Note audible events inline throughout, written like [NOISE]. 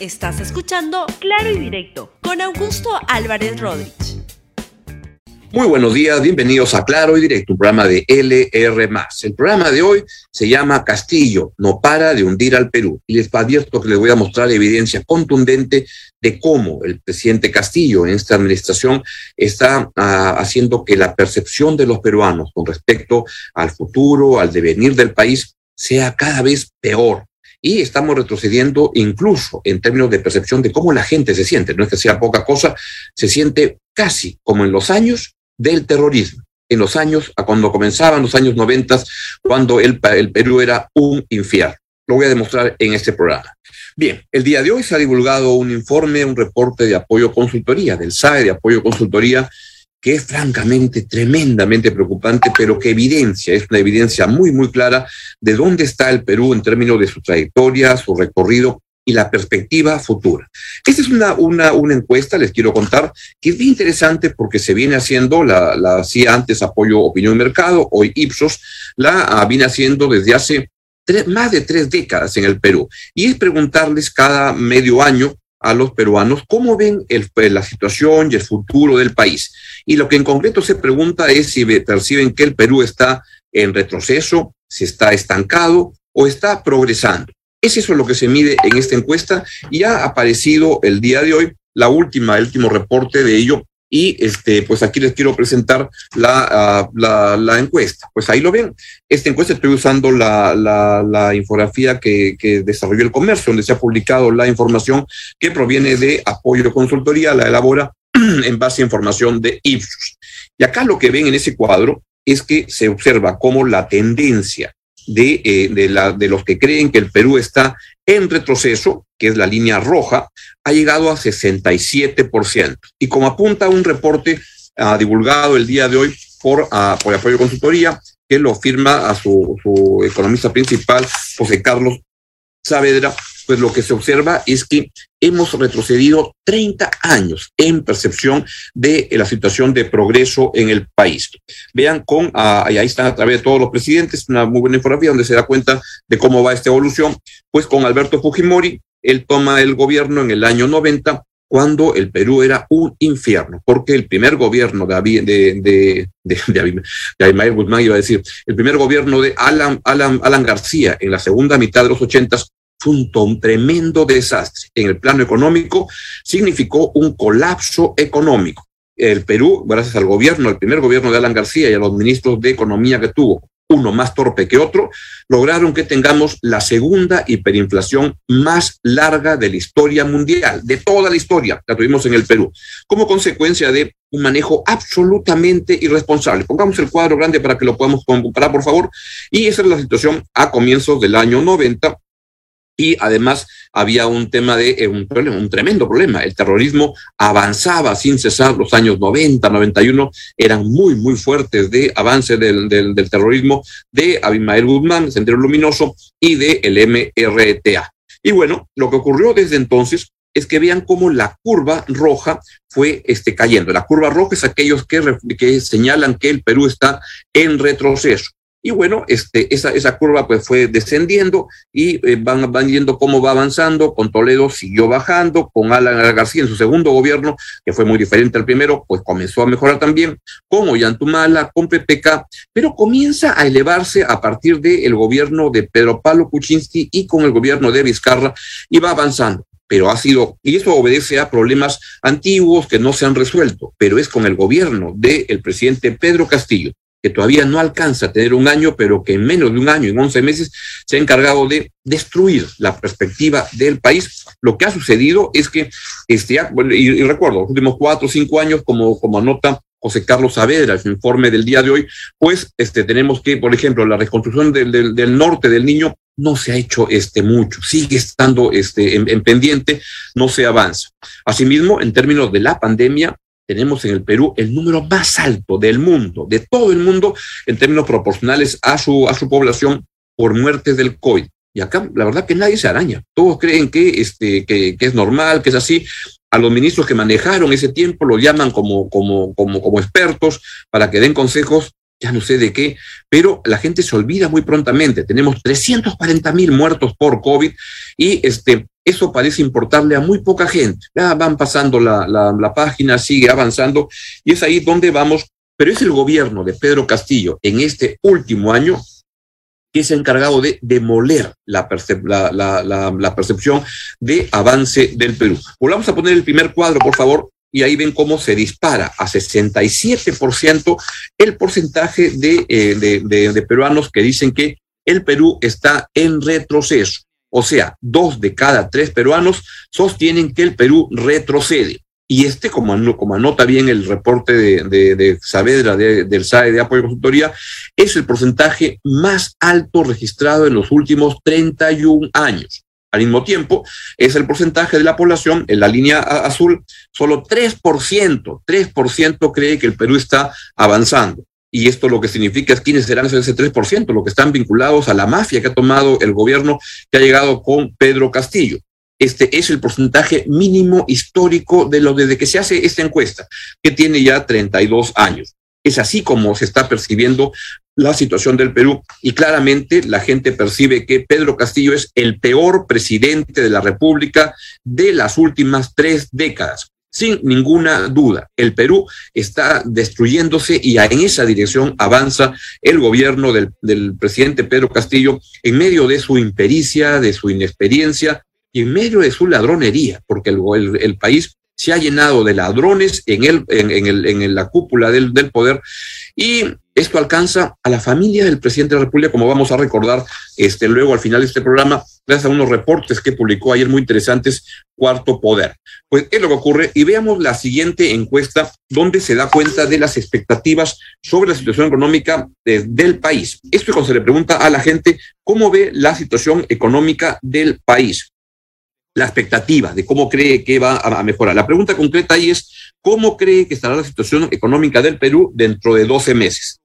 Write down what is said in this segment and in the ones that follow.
Estás escuchando Claro y Directo con Augusto Álvarez Rodríguez. Muy buenos días, bienvenidos a Claro y Directo, un programa de LR. El programa de hoy se llama Castillo, no para de hundir al Perú. Y les advierto que les voy a mostrar evidencia contundente de cómo el presidente Castillo en esta administración está ah, haciendo que la percepción de los peruanos con respecto al futuro, al devenir del país, sea cada vez peor y estamos retrocediendo incluso en términos de percepción de cómo la gente se siente. No es que sea poca cosa, se siente casi como en los años del terrorismo, en los años, a cuando comenzaban los años noventas, cuando el, el Perú era un infierno. Lo voy a demostrar en este programa. Bien, el día de hoy se ha divulgado un informe, un reporte de apoyo consultoría, del SAE de apoyo consultoría, que es francamente tremendamente preocupante, pero que evidencia, es una evidencia muy, muy clara de dónde está el Perú en términos de su trayectoria, su recorrido y la perspectiva futura. Esta es una, una, encuesta, les quiero contar, que es bien interesante porque se viene haciendo, la, la hacía antes Apoyo Opinión y Mercado, hoy Ipsos, la ah, viene haciendo desde hace más de tres décadas en el Perú. Y es preguntarles cada medio año a los peruanos cómo ven el, la situación y el futuro del país. Y lo que en concreto se pregunta es si perciben que el Perú está en retroceso, si está estancado o está progresando. Es eso lo que se mide en esta encuesta y ha aparecido el día de hoy la última, el último reporte de ello y este, pues aquí les quiero presentar la, uh, la, la, encuesta. Pues ahí lo ven. Esta encuesta estoy usando la, la, la infografía que, que, desarrolló el comercio, donde se ha publicado la información que proviene de apoyo de consultoría, la elabora [CLEARS THROAT] en base a información de Ipsos. Y acá lo que ven en ese cuadro es que se observa cómo la tendencia de, eh, de, la, de los que creen que el Perú está en retroceso, que es la línea roja, ha llegado a 67%. Y como apunta un reporte uh, divulgado el día de hoy por, uh, por apoyo consultoría, que lo firma a su, su economista principal, José Carlos Saavedra, pues lo que se observa es que hemos retrocedido 30 años en percepción de la situación de progreso en el país. Vean con, uh, ahí están a través de todos los presidentes, una muy buena infografía donde se da cuenta de cómo va esta evolución, pues con Alberto Fujimori, él toma el gobierno en el año 90 cuando el Perú era un infierno, porque el primer gobierno de, de, de, de Abimael Guzmán, iba a decir, el primer gobierno de Alan, Alan, Alan García en la segunda mitad de los ochentas fue un, un tremendo desastre. En el plano económico significó un colapso económico. El Perú, gracias al gobierno, el primer gobierno de Alan García y a los ministros de Economía que tuvo, uno más torpe que otro, lograron que tengamos la segunda hiperinflación más larga de la historia mundial, de toda la historia, la tuvimos en el Perú, como consecuencia de un manejo absolutamente irresponsable. Pongamos el cuadro grande para que lo podamos comparar, por favor. Y esa es la situación a comienzos del año 90, y además había un tema de eh, un problema, un tremendo problema. El terrorismo avanzaba sin cesar. Los años 90, 91 eran muy, muy fuertes de avance del, del, terrorismo de Abimael Guzmán, Sendero Luminoso y de el MRTA. Y bueno, lo que ocurrió desde entonces es que vean cómo la curva roja fue este, cayendo. La curva roja es aquellos que, que señalan que el Perú está en retroceso. Y bueno, este, esa, esa curva pues fue descendiendo y eh, van, van cómo va avanzando. Con Toledo siguió bajando, con Alan García en su segundo gobierno, que fue muy diferente al primero, pues comenzó a mejorar también, con Ollantumala, con PPK, pero comienza a elevarse a partir del gobierno de Pedro Pablo Kuczynski y con el gobierno de Vizcarra y va avanzando pero ha sido, y eso obedece a problemas antiguos que no se han resuelto, pero es con el gobierno del el presidente Pedro Castillo, que todavía no alcanza a tener un año, pero que en menos de un año, en 11 meses, se ha encargado de destruir la perspectiva del país. Lo que ha sucedido es que, este, y, y recuerdo, los últimos cuatro o cinco años, como, como anota José Carlos Saavedra, su informe del día de hoy, pues este, tenemos que, por ejemplo, la reconstrucción del, del, del norte del niño no se ha hecho este mucho, sigue estando este, en, en pendiente, no se avanza. Asimismo, en términos de la pandemia, tenemos en el Perú el número más alto del mundo, de todo el mundo, en términos proporcionales a su, a su población por muertes del COVID. Y acá, la verdad que nadie se araña. Todos creen que, este, que, que es normal, que es así. A los ministros que manejaron ese tiempo los llaman como, como, como, como expertos para que den consejos ya no sé de qué, pero la gente se olvida muy prontamente. Tenemos 340 mil muertos por COVID y este, eso parece importarle a muy poca gente. Van pasando la, la página, sigue avanzando y es ahí donde vamos. Pero es el gobierno de Pedro Castillo en este último año que se ha encargado de demoler la, percepción de avance del Perú. Volvamos a poner el primer cuadro, por favor, y ahí ven cómo se dispara a 67% el porcentaje eh, de, de, peruanos que dicen que el Perú está en retroceso. O sea, dos de cada tres peruanos sostienen que el Perú retrocede. Y este, como, anota bien el reporte de, de, Saavedra del SAE de Apoyo y Consultoría, es el porcentaje más alto registrado en los últimos 31 años. Al mismo tiempo, es el porcentaje de la población, en la línea azul, solo 3%, 3% cree que el Perú está avanzando. Y esto lo que significa es quiénes serán ese 3%, lo que están vinculados a la mafia que ha tomado el gobierno que ha llegado con Pedro Castillo este es el porcentaje mínimo histórico de lo desde que se hace esta encuesta, que tiene ya 32 años. Es así como se está percibiendo la situación del Perú y claramente la gente percibe que Pedro Castillo es el peor presidente de la República de las últimas tres décadas. Sin ninguna duda, el Perú está destruyéndose y en esa dirección avanza el gobierno del, presidente Pedro Castillo en medio de su impericia, de su inexperiencia, y en medio de su ladronería, porque el, país se ha llenado de ladrones en, el, en, el, en la cúpula del, poder y esto alcanza a la familia del presidente de la República, como vamos a recordar este, luego al final de este programa, gracias a unos reportes que publicó ayer muy interesantes, Cuarto Poder. Pues es lo que ocurre y veamos la siguiente encuesta donde se da cuenta de las expectativas sobre la situación económica del país. Esto es cuando se le pregunta a la gente cómo ve la situación económica del país la expectativa de cómo cree que va a mejorar. La pregunta concreta ahí es, ¿cómo cree que estará la situación económica del Perú dentro de 12 meses?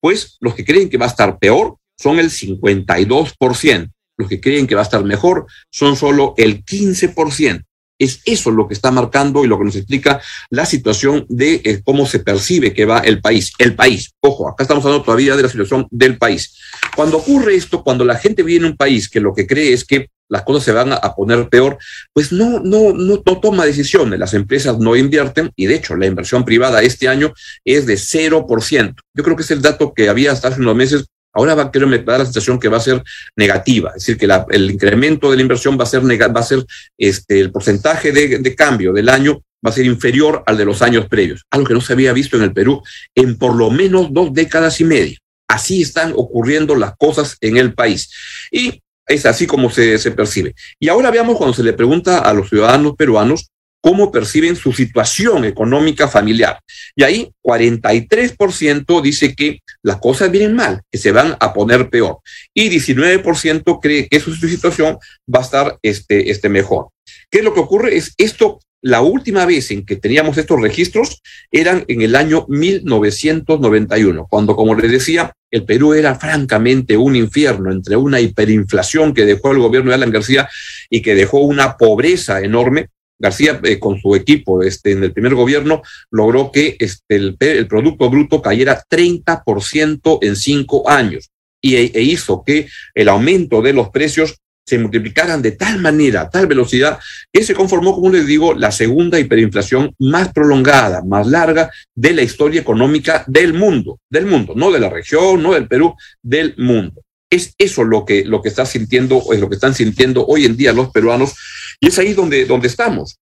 Pues los que creen que va a estar peor son el 52%, los que creen que va a estar mejor son solo el 15%. Es eso lo que está marcando y lo que nos explica la situación de eh, cómo se percibe que va el país. El país, ojo, acá estamos hablando todavía de la situación del país. Cuando ocurre esto, cuando la gente viene a un país que lo que cree es que las cosas se van a poner peor, pues no, no, no, no, toma decisiones. Las empresas no invierten y de hecho la inversión privada este año es de 0%. Yo creo que es el dato que había hasta hace unos meses. Ahora va, creo, me la sensación que va a ser negativa, es decir, que el incremento de la inversión va a ser, va a ser este, el porcentaje de, de cambio del año va a ser inferior al de los años previos, algo que no se había visto en el Perú en por lo menos dos décadas y media. Así están ocurriendo las cosas en el país. Y es así como se, se percibe. Y ahora veamos cuando se le pregunta a los ciudadanos peruanos cómo perciben su situación económica familiar. Y ahí 43% dice que las cosas vienen mal, que se van a poner peor. Y 19% cree que su situación va a estar este, este mejor. ¿Qué es lo que ocurre? Es esto la última vez en que teníamos estos registros eran en el año 1991, cuando, como les decía, el Perú era francamente un infierno entre una hiperinflación que dejó el gobierno de Alan García y que dejó una pobreza enorme. García, eh, con su equipo este, en el primer gobierno, logró que este, el, Producto Bruto cayera 30% en cinco años y, e hizo que el aumento de los precios se multiplicaran de tal manera, tal velocidad, que se conformó, como les digo, la segunda hiperinflación más prolongada, más larga de la historia económica del mundo, del mundo, no de la región, no del Perú, del mundo. Es eso lo que, lo que está sintiendo, es lo que están sintiendo hoy en día los peruanos, y es ahí donde, donde estamos.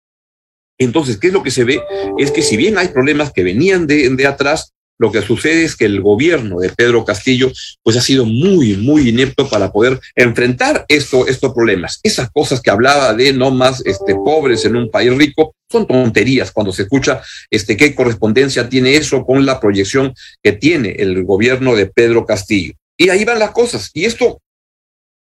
Entonces, ¿qué es lo que se ve? Es que si bien hay problemas que venían de, de atrás, lo que sucede es que el gobierno de Pedro Castillo pues ha sido muy, muy inepto para poder enfrentar esto, estos problemas. Esas cosas que hablaba de no más este, pobres en un país rico son tonterías cuando se escucha este, qué correspondencia tiene eso con la proyección que tiene el gobierno de Pedro Castillo. Y ahí van las cosas. Y esto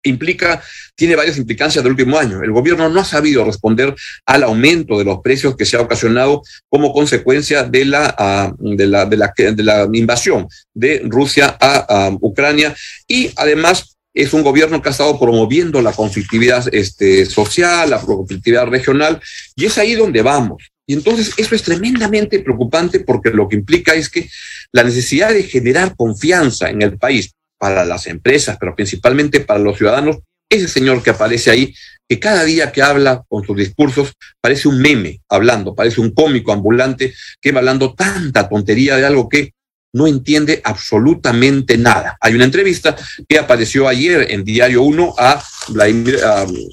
implica, tiene varias implicancias del último año. El gobierno no ha sabido responder al aumento de los precios que se ha ocasionado como consecuencia de la, uh, de la, de la, de la invasión de Rusia a, a Ucrania y además es un gobierno que ha estado promoviendo la conflictividad este, social, la conflictividad regional, y es ahí donde vamos. Y entonces eso es tremendamente preocupante porque lo que implica es que la necesidad de generar confianza en el país para las empresas, pero principalmente para los ciudadanos, ese señor que aparece ahí, que cada día que habla con sus discursos parece un meme hablando, parece un cómico ambulante que va hablando tanta tontería de algo que no entiende absolutamente nada. Hay una entrevista que apareció ayer en Diario 1 a Vladimir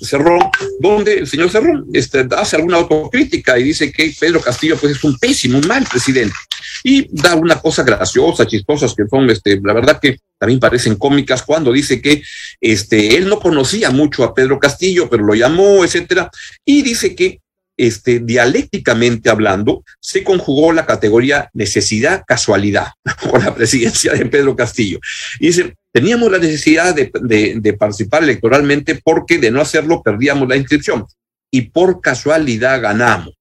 Cerrón, donde el señor Cerrón este, hace alguna autocrítica y dice que Pedro Castillo pues, es un pésimo, un mal presidente. Y da una cosa graciosa, chistosas, que son, este, la verdad que también parecen cómicas, cuando dice que este, él no conocía mucho a Pedro Castillo, pero lo llamó, etcétera, y dice que este, dialécticamente hablando, se conjugó la categoría necesidad-casualidad [LAUGHS] con la presidencia de Pedro Castillo. Y dice, teníamos la necesidad de, de, participar electoralmente porque de no hacerlo perdíamos la inscripción y por casualidad ganamos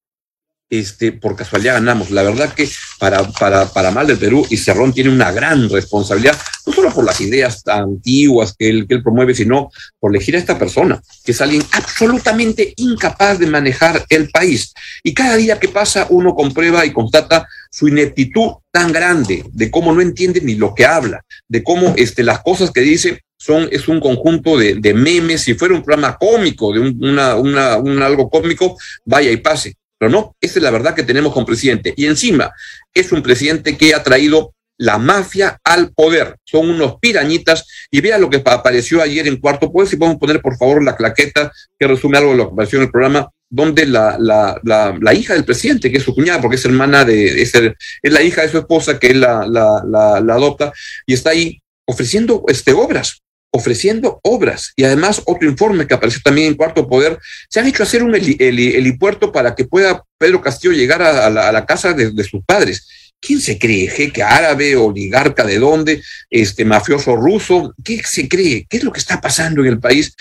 este, por casualidad ganamos. La verdad que para, para, para mal del Perú, y Cerrón tiene una gran responsabilidad, no solo por las ideas antiguas que él, que él promueve, sino por elegir a esta persona, que es alguien absolutamente incapaz de manejar el país. Y cada día que pasa uno comprueba y constata su ineptitud tan grande, de cómo no entiende ni lo que habla, de cómo este, las cosas que dice son, es un conjunto de, memes, si fuera un programa cómico, de una, una, un algo cómico, vaya y pase pero no, esa es la verdad que tenemos con presidente. Y encima, es un presidente que ha traído la mafia al poder. Son unos pirañitas. Y vea lo que apareció ayer en cuarto poder. Si podemos poner, por favor, la claqueta que resume algo de lo que apareció en el programa, donde la, la, la, hija del presidente, que es su cuñada, porque es hermana de, es, es la hija de su esposa, que la, la, adopta, y está ahí ofreciendo este, obras ofreciendo obras. Y además, otro informe que apareció también en Cuarto Poder, se han hecho hacer un helipuerto para que pueda Pedro Castillo llegar a, la, casa de, sus padres. ¿Quién se cree? ¿Jeque árabe, oligarca de dónde? Este mafioso ruso. ¿Qué se cree? ¿Qué es lo que está pasando en el país?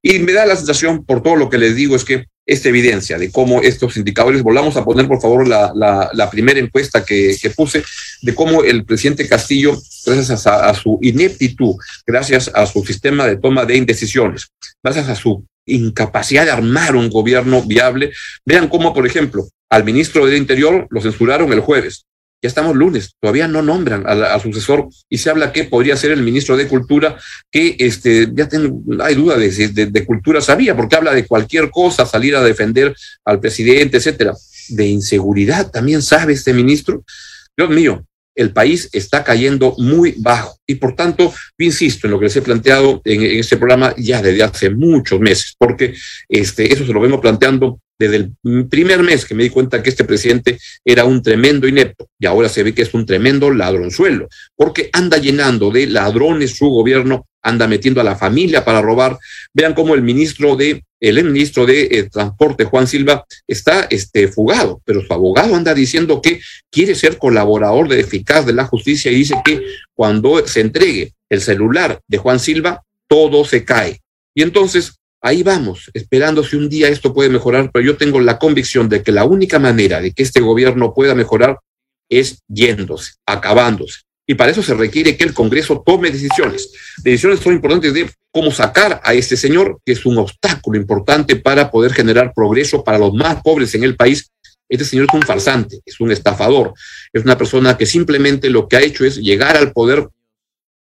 Y me da la sensación, por todo lo que les digo, es que esta evidencia de cómo estos indicadores, volvamos a poner por favor la, primera encuesta que, puse, de cómo el presidente Castillo, gracias a, su ineptitud, gracias a su sistema de toma de indecisiones, gracias a su incapacidad de armar un gobierno viable, vean cómo, por ejemplo, al ministro del Interior lo censuraron el jueves, ya estamos lunes, todavía no nombran al, sucesor y se habla que podría ser el ministro de Cultura, que este, ya tengo, hay duda de, cultura sabía, porque habla de cualquier cosa, salir a defender al presidente, etcétera. De inseguridad también sabe este ministro. Dios mío, el país está cayendo muy bajo. Y por tanto, insisto en lo que les he planteado en, este programa ya desde hace muchos meses, porque este, eso se lo vengo planteando desde el primer mes que me di cuenta que este presidente era un tremendo inepto y ahora se ve que es un tremendo ladronzuelo, porque anda llenando de ladrones su gobierno, anda metiendo a la familia para robar. Vean cómo el ministro de el ministro de eh, Transporte, Juan Silva, está este, fugado, pero su abogado anda diciendo que quiere ser colaborador de eficaz de la justicia y dice que cuando se entregue el celular de Juan Silva, todo se cae. Y entonces ahí vamos, esperando si un día esto puede mejorar, pero yo tengo la convicción de que la única manera de que este gobierno pueda mejorar es yéndose, acabándose. Y para eso se requiere que el Congreso tome decisiones. Decisiones son importantes de cómo sacar a este señor, que es un obstáculo importante para poder generar progreso para los más pobres en el país. Este señor es un farsante, es un estafador, es una persona que simplemente lo que ha hecho es llegar al poder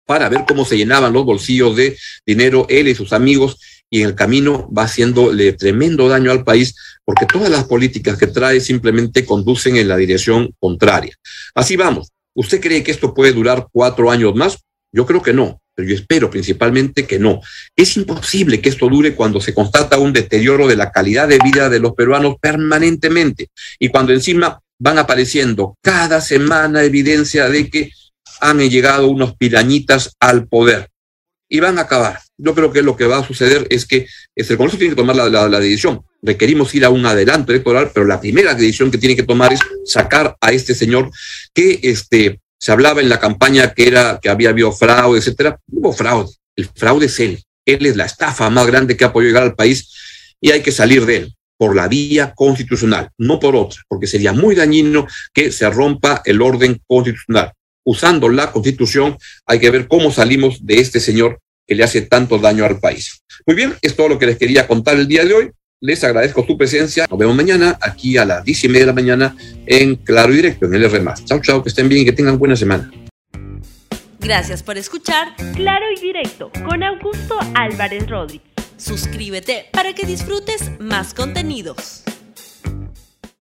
para ver cómo se llenaban los bolsillos de dinero él y sus amigos y en el camino va haciéndole tremendo daño al país porque todas las políticas que trae simplemente conducen en la dirección contraria. Así vamos. ¿Usted cree que esto puede durar cuatro años más? Yo creo que no, pero yo espero principalmente que no. Es imposible que esto dure cuando se constata un deterioro de la calidad de vida de los peruanos permanentemente y cuando encima van apareciendo cada semana evidencia de que han llegado unos pirañitas al poder y van a acabar. Yo creo que lo que va a suceder es que el Congreso tiene que tomar la, decisión. Requerimos ir a un adelanto electoral, pero la primera decisión que tiene que tomar es sacar a este señor que este, se hablaba en la campaña que, era, que había habido fraude, etcétera. hubo fraude. El fraude es él. Él es la estafa más grande que ha podido llegar al país y hay que salir de él por la vía constitucional, no por otra, porque sería muy dañino que se rompa el orden constitucional usando la constitución, hay que ver cómo salimos de este señor que le hace tanto daño al país. Muy bien, es todo lo que les quería contar el día de hoy. Les agradezco su presencia. Nos vemos mañana aquí a las diez y media de la mañana en Claro y Directo, en el R. Chao, chao, que estén bien y que tengan buena semana. Gracias por escuchar Claro y Directo con Augusto Álvarez Rodríguez. Suscríbete para que disfrutes más contenidos.